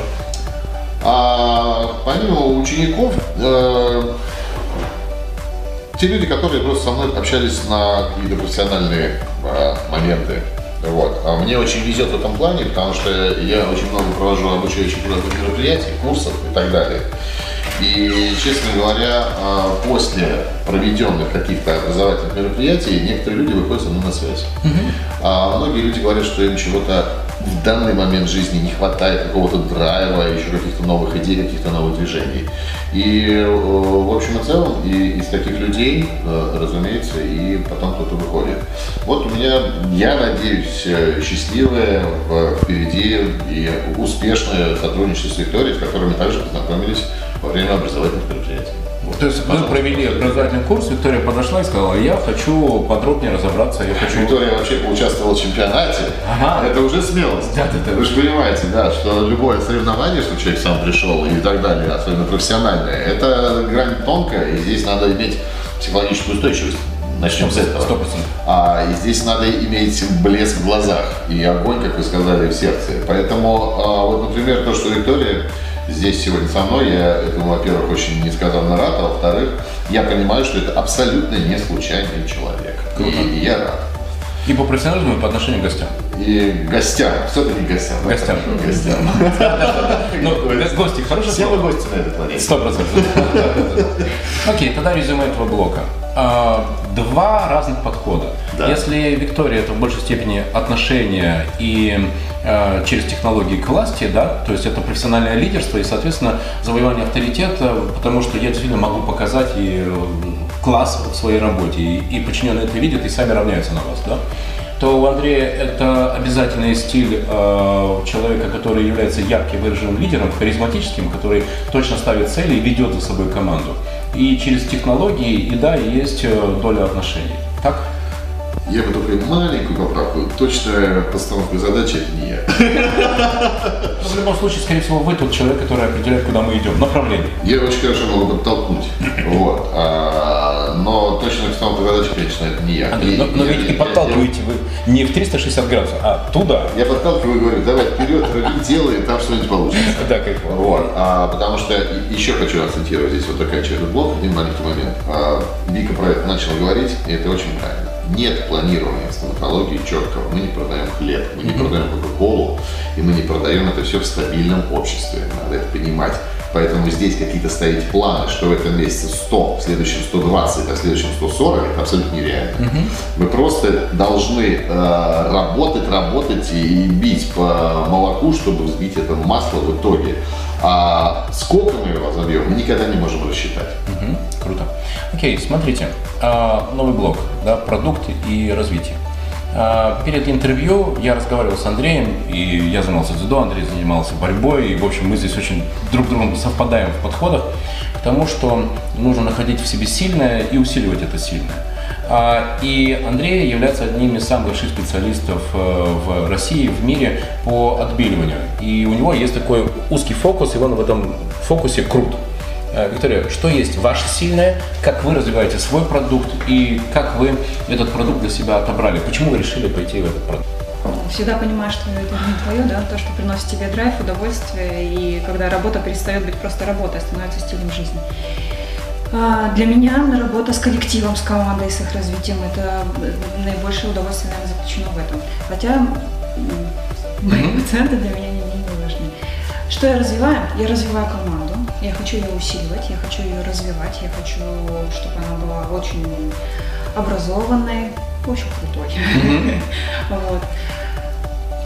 А, помимо учеников, э, те люди, которые просто со мной общались на какие-то профессиональные э, моменты, вот. А мне очень везет в этом плане, потому что я очень много провожу обучающих мероприятий, курсов и так далее. И, честно говоря, а, после проведенных каких-то образовательных мероприятий некоторые люди выходят со мной на связь. Угу. А многие люди говорят, что им чего-то в данный момент жизни не хватает какого-то драйва, еще каких-то новых идей, каких-то новых движений. И в общем и целом и из таких людей, э, разумеется, и потом кто-то выходит. Вот у меня, я надеюсь, э, счастливое впереди и успешное сотрудничество с Викторией, с которой мы также познакомились во время образовательных мероприятий. То есть мы провели образовательный курс, Виктория подошла и сказала, я хочу подробнее разобраться, я хочу... Виктория вообще поучаствовала в чемпионате, ага. это уже смелость. Да, да, да. Вы же понимаете, да, что любое соревнование, что человек сам пришел и так далее, особенно профессиональное, это грань тонкая, и здесь надо иметь психологическую устойчивость. Начнем 100%, с этого. 100%. А, и здесь надо иметь блеск в глазах и огонь, как вы сказали, в сердце. Поэтому, а, вот, например, то, что Виктория здесь сегодня со мной. Я этому, во-первых, очень несказанно рад, а во-вторых, я понимаю, что это абсолютно не случайный человек. Круто. И, я рад. И по профессионализму, и по отношению к гостям. И гостям. Все-таки гостям. Гостям. Гостям. Ну, гости хорошие Все вы гости на этой планете. Сто процентов. Окей, тогда резюме этого блока. А, два разных подхода. Если Виктория это в большей степени отношения и Э, через технологии к власти, да, то есть это профессиональное лидерство и, соответственно, завоевание авторитета, потому что я действительно могу показать и э, класс в своей работе, и, и подчиненные это видят и сами равняются на вас, да, то у Андрея это обязательный стиль э, человека, который является ярким выраженным лидером, харизматическим, который точно ставит цели и ведет за собой команду. И через технологии, и да, есть э, доля отношений. Так? Я бы только маленькую поправку. Точная постановка задачи это не я. Но в любом случае, скорее всего, вы тот человек, который определяет, куда мы идем, направление. Я очень хорошо могу подтолкнуть. Вот. А, но точная постановка задачи, конечно, это не я. Андрей, но, но ведь и подталкиваете я, вы не в 360 градусов, а туда. Я подталкиваю и говорю, давай вперед, делай, там что-нибудь получится. Да, как вот. А, потому что еще хочу акцентировать здесь вот такая черный блок, один маленький момент. А, Вика про это начала говорить, и это очень правильно нет планирования стоматологии четкого. Мы не продаем хлеб, мы не продаем кока-колу, и мы не продаем это все в стабильном обществе. Надо это понимать. Поэтому здесь какие-то ставить планы, что в этом месяце 100, в следующем 120, а в следующем 140, это абсолютно нереально. Угу. Вы просто должны э, работать, работать и бить по молоку, чтобы взбить это масло в итоге. А сколько мы его забьем, мы никогда не можем рассчитать. Угу. Круто. Окей, смотрите, а, новый блок, да, продукты и развитие. А, перед интервью я разговаривал с Андреем, и я занимался дзюдо, Андрей занимался борьбой, и, в общем, мы здесь очень друг другом совпадаем в подходах к тому, что нужно находить в себе сильное и усиливать это сильное. А, и Андрей является одним из самых больших специалистов э, в России, в мире по отбеливанию. И у него есть такой узкий фокус, и он в этом фокусе крут. Э, Виктория, что есть ваше сильное, как вы развиваете свой продукт и как вы этот продукт для себя отобрали? Почему вы решили пойти в этот продукт? Всегда понимаешь, что это не твое, да, то, что приносит тебе драйв, удовольствие, и когда работа перестает быть просто работой, а становится стилем жизни. А, для меня работа с коллективом, с командой, с их развитием, это наибольшее удовольствие, наверное, заключено в этом. Хотя мои пациенты для меня не, не важны. Что я развиваю? Я развиваю команду я хочу ее усиливать, я хочу ее развивать, я хочу, чтобы она была очень образованной, очень крутой. Mm-hmm. вот.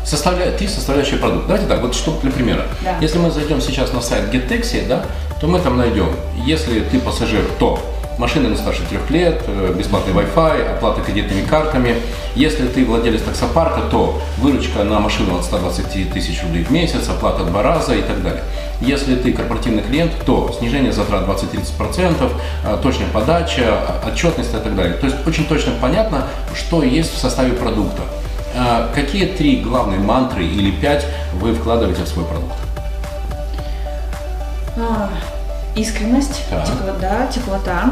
Составля... Ты составляющий продукт. Давайте так, вот что для примера. Да. Если мы зайдем сейчас на сайт GetTaxi, да, то мы там найдем, если ты пассажир, то машины старше трех лет, э, бесплатный Wi-Fi, оплата кредитными картами. Если ты владелец таксопарка, то выручка на машину от 120 тысяч рублей в месяц, оплата два раза и так далее. Если ты корпоративный клиент, то снижение затрат 20-30%, э, точная подача, отчетность и так далее. То есть очень точно понятно, что есть в составе продукта. Э, какие три главные мантры или пять вы вкладываете в свой продукт? Искренность, Так. теплота, теплота.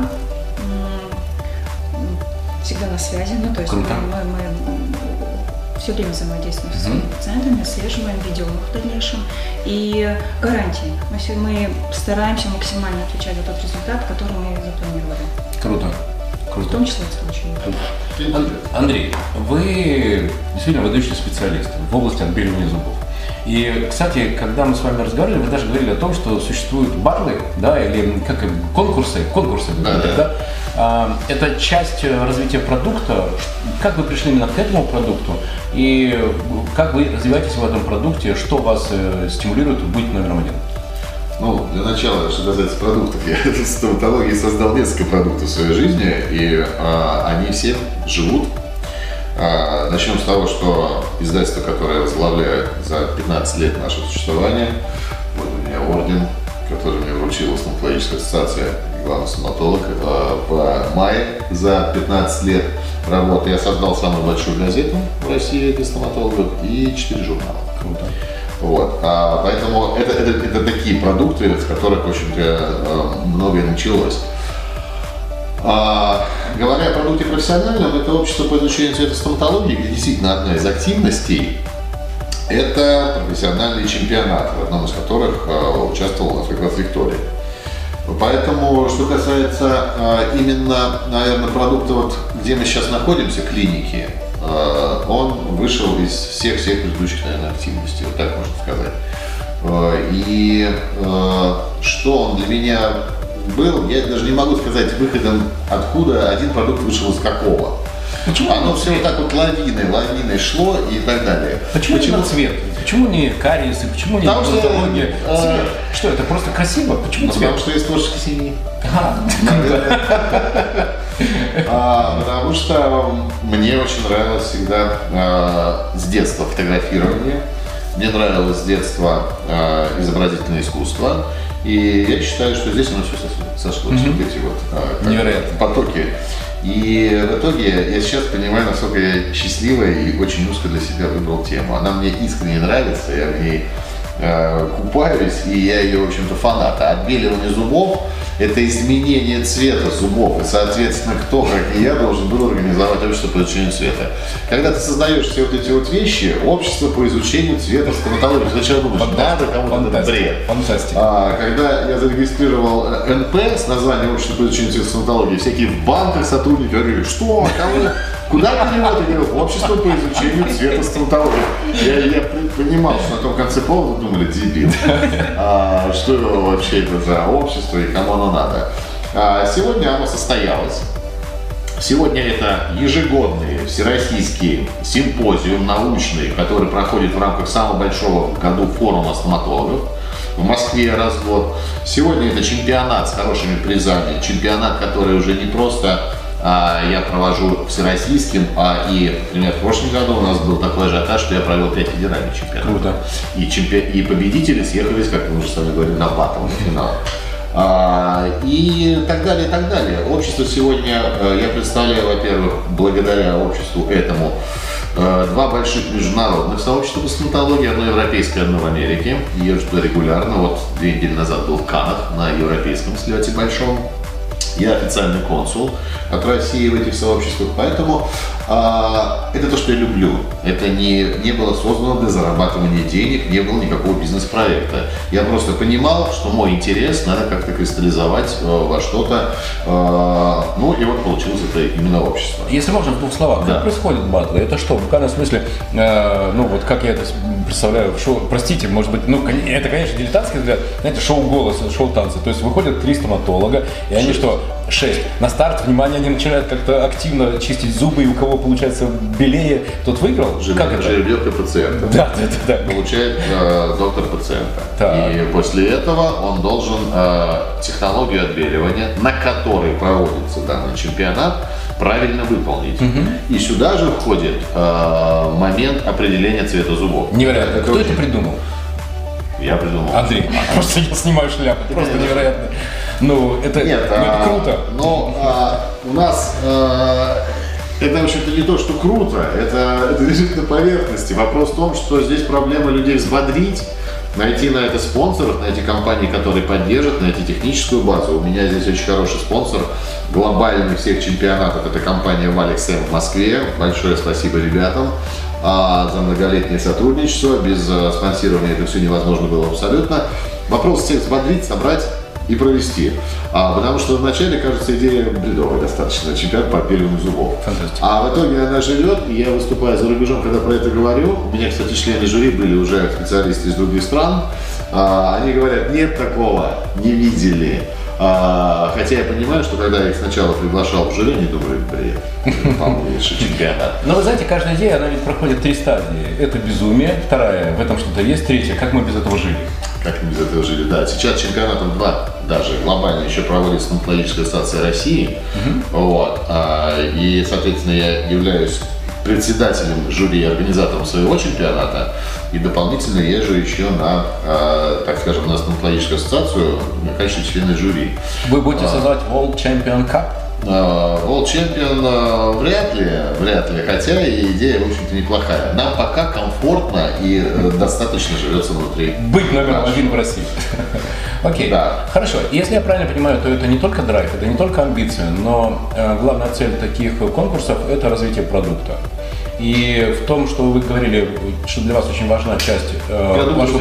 Всегда на связи, ну то есть Круто. мы, мы, все время взаимодействуем со своими пациентами, отслеживаем, ведем их в дальнейшем. И гарантии. Мы, все- мы стараемся максимально отвечать за тот результат, который мы запланировали. Круто. В Круто. том числе случаями. Ан- Андрей, вы действительно выдающий специалист в области отбеливания зубов. И, кстати, когда мы с вами разговаривали, вы даже говорили о том, что существуют батлы, да, или как конкурсы, конкурсы, Да, да. да? А, Это часть э, развития продукта. Как вы пришли именно к этому продукту? И как вы развиваетесь в этом продукте? Что вас э, стимулирует быть номером один? Ну, для начала, что касается продуктов, я в стоматологии создал несколько продуктов в своей жизни, и а, они все живут. А, начнем с того, что издательство, которое я возглавляю за 15 лет нашего существования, вот у меня орден, который мне вручила стоматологическая ассоциация, главный стоматолог, в мае за 15 лет работы я создал самую большую газету в России для стоматологов и 4 журнала. Круто. Вот. А, поэтому это, это, это такие продукты, с которых, в общем-то, э, многое началось. А, говоря о продукте профессиональном, это общество по изучению цвета стоматологии, где действительно одна из активностей это профессиональный чемпионат, в одном из которых э, участвовал Африканс Виктория. Поэтому, что касается э, именно, наверное, продукта, вот, где мы сейчас находимся, клиники, э, он вышел из всех-всех предыдущих, наверное, активностей, вот так можно сказать. И что он для меня был, я даже не могу сказать выходом, откуда один продукт вышел из какого. Почему Оно все вот так вот лавиной, лавиной шло и так далее. Почему, именно цвет? Почему не кариесы? Почему не Потому что, э, Цвет. Что это просто красиво? Почему Ну, цвет? потому что есть творческий синий. А, потому что мне очень нравилось всегда а, с детства фотографирование. Мне нравилось с детства а, изобразительное искусство. И я считаю, что здесь оно все сошлось. Вот эти вот а, Невероятно. потоки. И в итоге я сейчас понимаю, насколько я счастливый и очень узко для себя выбрал тему. Она мне искренне нравится, я в ней э, купаюсь, и я ее, в общем-то, фанат. А отбеливание зубов – это изменение цвета зубов. И, соответственно, кто, как и я, должен был организовать общество по изучению цвета. Когда ты создаешь все вот эти вот вещи, общество по изучению цвета в стоматологии, сначала думаешь, надо кому-то этот бред. Фантастика. А, когда я зарегистрировал э, НП с названием Общество по изучению цвета стоматологии, всякие в банках сотрудники говорили, что, кого, куда перевод? Я говорю, в Общество по изучению цвета стоматологии. Я, я понимал, что на том конце повода думали, дебил. А, что вообще это за общество и кому оно надо. А, сегодня оно состоялось. Сегодня это ежегодный всероссийский симпозиум научный, который проходит в рамках самого большого в году форума стоматологов в Москве раз в год. Сегодня это чемпионат с хорошими призами, чемпионат, который уже не просто я провожу всероссийским, а и, например, в прошлом году у нас был такой ажиотаж, что я провел 5 федеральных чемпионатов. Круто. И, чемпи- и победители съехались, как мы уже с вами говорили, на батл, на финал. А, и так далее, и так далее. Общество сегодня, э, я представляю, во-первых, благодаря обществу этому, э, два больших международных сообщества по стоматологии, одно европейское, одно в Америке. Езжу регулярно, вот две недели назад был в Канах на европейском слете большом. Я официальный консул от России в этих сообществах, поэтому а, это то, что я люблю. Это не, не было создано для зарабатывания денег, не было никакого бизнес-проекта. Я просто понимал, что мой интерес надо как-то кристаллизовать э, во что-то. э, ну и вот получилось это именно общество. Если можно в двух словах, Да. как происходит батлы? Это что, в буквальном смысле, э, ну вот как я это представляю, шоу, простите, может быть, ну это, конечно, дилетантский взгляд, знаете, шоу голоса, шоу танца. То есть выходят три стоматолога, и они что, 6. На старт, внимание, они начинают как-то активно чистить зубы, и у кого получается белее, тот выиграл. Это? Жеребьевка пациента. Да, да, да, да. Получает э, доктор пациента. Так. И после этого он должен э, технологию отбеливания, на которой проводится данный чемпионат, правильно выполнить. И сюда же входит э, момент определения цвета зубов. Невероятно. Кто это очень- придумал? Я придумал. Андрей. Просто я снимаю шляпу. Просто невероятно. Ну, это, Нет, ну, это а, круто. Но а, у нас а, это, в общем-то, не то, что круто, это, это лежит на поверхности. Вопрос в том, что здесь проблема людей взбодрить, найти на это спонсоров, найти компании, которые поддержат, найти техническую базу. У меня здесь очень хороший спонсор глобальный всех чемпионатов. Это компания Валекс в Москве. Большое спасибо ребятам а, за многолетнее сотрудничество. Без а, спонсирования это все невозможно было абсолютно. Вопрос всех взбодрить, собрать и провести. А, потому что вначале, кажется, идея бредовая достаточно. Чемпионат по отбеливанию зубов. Фантастика. А в итоге она живет, и я выступаю за рубежом, когда про это говорю. У меня, кстати, члены жюри были уже специалисты из других стран. А, они говорят, нет такого, не видели. А, хотя я понимаю, что когда я их сначала приглашал в жюри, они думали, бред, полнейший чемпионат. Но вы знаете, каждая идея, она ведь проходит три стадии. Это безумие, вторая, в этом что-то есть, третья, как мы без этого жили. Как мы без этого жили, да. Сейчас чемпионатов два даже глобально еще проводится стоматологическая ассоциация России. Вот. А, И, соответственно, я являюсь председателем жюри и организатором своего чемпионата. И дополнительно езжу еще на, а, так скажем, на стоматологическую ассоциацию в качестве члена жюри. Вы будете создавать World Champion Cup? А, World Champion а, вряд ли, вряд ли, хотя и идея, в общем-то, неплохая. Нам пока комфортно и э, достаточно живется внутри. Быть номером нашего. один в России. Окей. Да. Хорошо. Если я правильно понимаю, то это не только драйв, это не только амбиция, но э, главная цель таких конкурсов – это развитие продукта. И в том, что вы говорили, что для вас очень важна часть э, вашего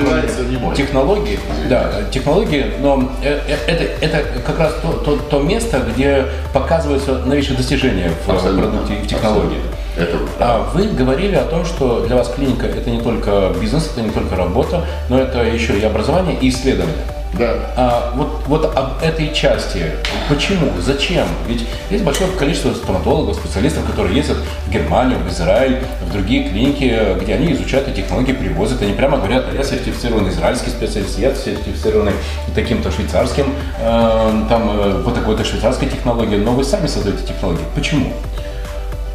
технологии, да, технологии, но э, э, это, это как раз то, то, то место, где показываются новейшие достижения в э, Абсолютно. продукте и в технологии. Это А вы говорили о том, что для вас клиника это не только бизнес, это не только работа, но это еще и образование и исследование. Да. А вот, вот об этой части, почему, зачем? Ведь есть большое количество стоматологов, специалистов, которые ездят в Германию, в Израиль, в другие клиники, где они изучают эти технологии, привозят. Они прямо говорят, «А я сертифицированный израильский специалист, я сертифицированный таким-то швейцарским, э, там, э, по такой-то швейцарской технологии, но вы сами создаете технологии. Почему?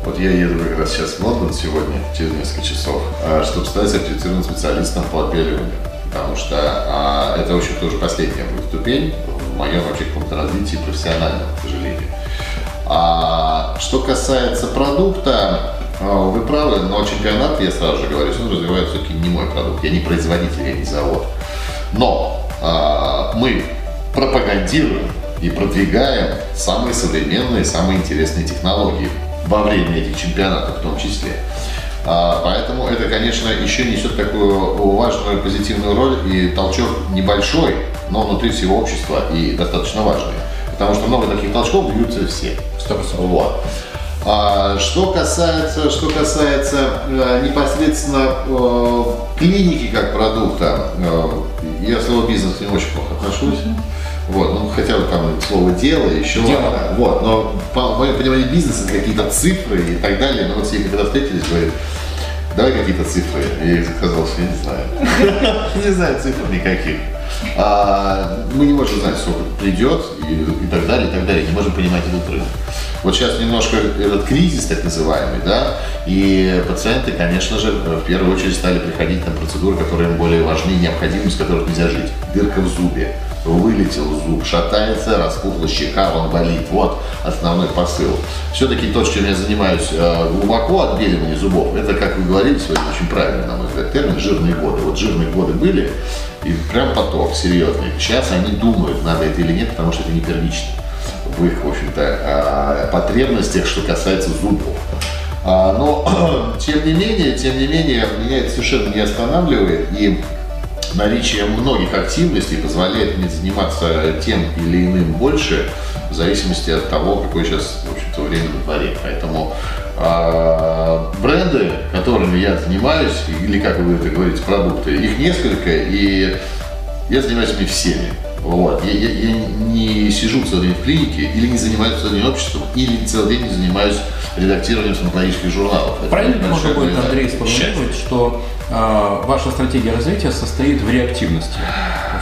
Вот я еду как раз сейчас в Лондон сегодня, через несколько часов, а, чтобы стать сертифицированным специалистом по отбеливанию. Потому что а, это, в общем, тоже последняя будет ступень в моем вообще каком-то развитии профессиональном, к сожалению. А что касается продукта, а, вы правы, но чемпионат, я сразу же говорю, он развивает все-таки не мой продукт. Я не производитель, я не завод. Но а, мы пропагандируем и продвигаем самые современные, самые интересные технологии во время этих чемпионатов в том числе. А, Поэтому это, конечно, еще несет такую важную позитивную роль и толчок небольшой, но внутри всего общества и достаточно важный. Потому что много таких толчков бьются все. Сто процентов. Вот. А, что касается, что касается э, непосредственно э, клиники как продукта, э, я к слову бизнес не очень плохо отношусь. Вот, ну хотя бы там слово дело, еще Дело. Вот, но по моему пониманию бизнес это какие-то цифры и так далее. Но вот все когда встретились, говорят, давай какие-то цифры. Я ей сказал, что я не знаю. Не знаю цифр никаких. А, мы не можем знать, сколько придет и, так далее, и так далее. Не можем понимать этот рынок. Вот сейчас немножко этот кризис так называемый, да, и пациенты, конечно же, в первую очередь стали приходить на процедуры, которые им более важны, необходимы, без которых нельзя жить. Дырка в зубе, вылетел зуб, шатается, распухла щека, он болит. Вот основной посыл. Все-таки то, чем я занимаюсь э, глубоко отбеливание зубов, это, как вы говорили сегодня, очень правильно, на мой взгляд, термин жирные годы. Вот жирные годы были, и прям поток серьезный. Сейчас они думают, надо это или нет, потому что это не первично в их, в общем-то, э, потребностях, что касается зубов. А, Но, тем не менее, тем не менее, меня это совершенно не останавливает. И наличие многих активностей позволяет мне заниматься тем или иным больше, в зависимости от того, какое сейчас, в общем-то, время на дворе. Поэтому а, бренды, которыми я занимаюсь, или как вы это говорите, продукты, их несколько, и я занимаюсь ими всеми. Вот. Я, я, я не сижу целый день в клинике, или не занимаюсь целый день обществом, или целый день не занимаюсь редактированием стоматологических журналов. Это Правильно большое можно будет, Андрей, сформулировать, что ваша стратегия развития состоит в реактивности?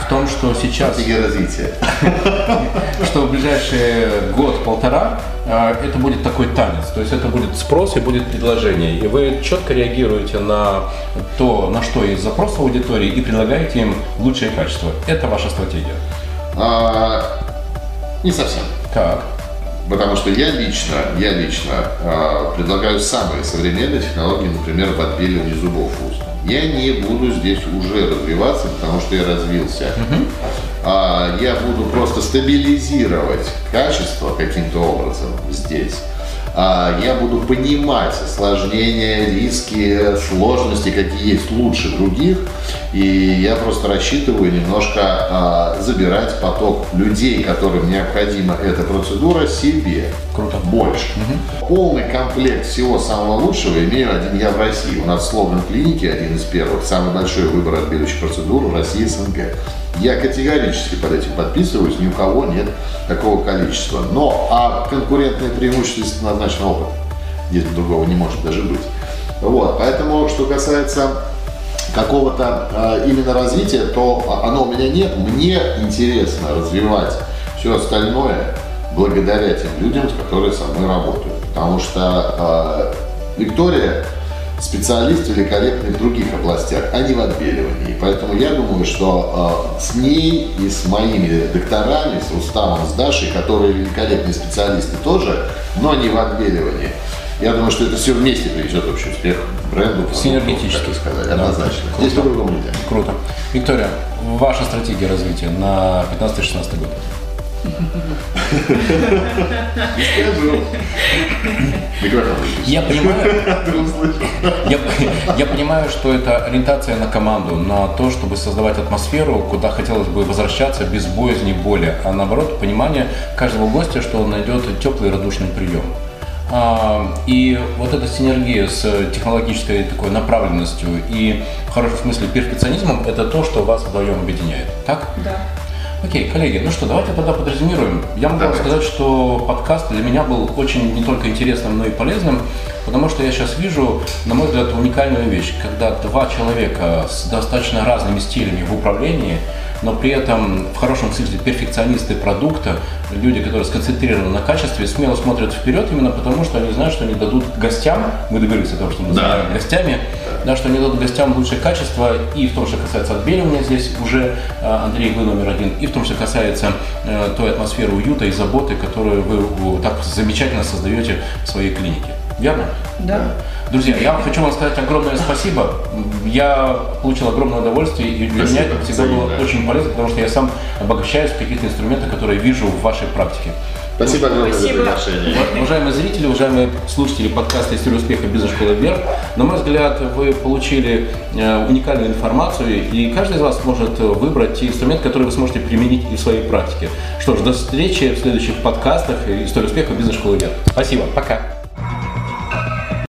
В том, что сейчас, Стратегия развития. что в ближайший год-полтора э, это будет такой танец, то есть это будет спрос и будет предложение, и вы четко реагируете на то, на что есть запрос аудитории и предлагаете им лучшее качество. Это ваша стратегия. А, не совсем. Так. Потому что я лично, я лично а, предлагаю самые современные технологии, например, в отбеливании зубов устном. Я не буду здесь уже развиваться, потому что я развился. А, я буду просто стабилизировать качество каким-то образом здесь. А, я буду понимать осложнения, риски, сложности, какие есть лучше других. И я просто рассчитываю немножко а, забирать поток людей, которым необходима эта процедура, себе. Круто. Больше. Полный комплект всего самого лучшего имею один я в России. У нас слоган клиники один из первых. Самый большой выбор отбеливающих процедур в России СНГ. Я категорически под этим подписываюсь, ни у кого нет такого количества. Но а конкурентное преимущество однозначно опыт. Здесь другого не может даже быть. Вот, поэтому, что касается какого-то э, именно развития, то оно у меня нет. Мне интересно развивать все остальное благодаря тем людям, с которыми со мной работают. Потому что э, Виктория специалист великолепный в других областях, а не в отбеливании. Поэтому я думаю, что э, с ней и с моими докторами, с Рустамом, с Дашей, которые великолепные специалисты тоже, но не в отбеливании, я думаю, что это все вместе принесет общий успех бренду. Синергетически. сказать, Да. однозначно. Здесь по-другому нельзя. Круто. Виктория, ваша стратегия развития на 15-16 год? Не скажу. Микрофон выключи. Я понимаю, я, я понимаю, что это ориентация на команду, на то, чтобы создавать атмосферу, куда хотелось бы возвращаться без боязни, боли, а наоборот, понимание каждого гостя, что он найдет теплый радушный прием. А, И вот эта синергия с технологической такой направленностью и в хорошем смысле перфекционизмом – это то, что вас вдвоем объединяет. Так? Да. Окей, коллеги, ну что, давайте тогда подрезюмируем. Я могу Давайте. сказать, что подкаст для меня был очень не только интересным, но и полезным, потому что я сейчас вижу, на мой взгляд, уникальную вещь, когда два человека с достаточно разными стилями в управлении, но при этом в хорошем смысле перфекционисты продукта, люди, которые сконцентрированы на качестве, смело смотрят вперед именно потому, что они знают, что они дадут гостям, мы договорились о том, что мы Да. называем гостями, да, что они дадут гостям лучшее качество и в том, что касается отбеливания, здесь уже э, Андрей, вы номер один, и в том, что касается э, той атмосферы уюта и заботы, которую вы так замечательно создаете в своей клинике. Верно? Да. Друзья, я хочу вам сказать огромное спасибо. Я получил огромное удовольствие, и для Спасибо, меня это всегда было очень полезно, потому что я сам обогащаюсь в каких-то инструментах, которые вижу в вашей практике. Спасибо огромное за Спасибо. приглашение. Уважаемые зрители, уважаемые слушатели подкаста «История успеха бизнес-школы вверх», на мой взгляд, вы получили э, уникальную информацию, и каждый из вас может э, выбрать те инструменты, которые вы сможете применить и в своей практике. Что ж, до встречи в следующих подкастах «История успеха бизнес-школы вверх». Спасибо, пока.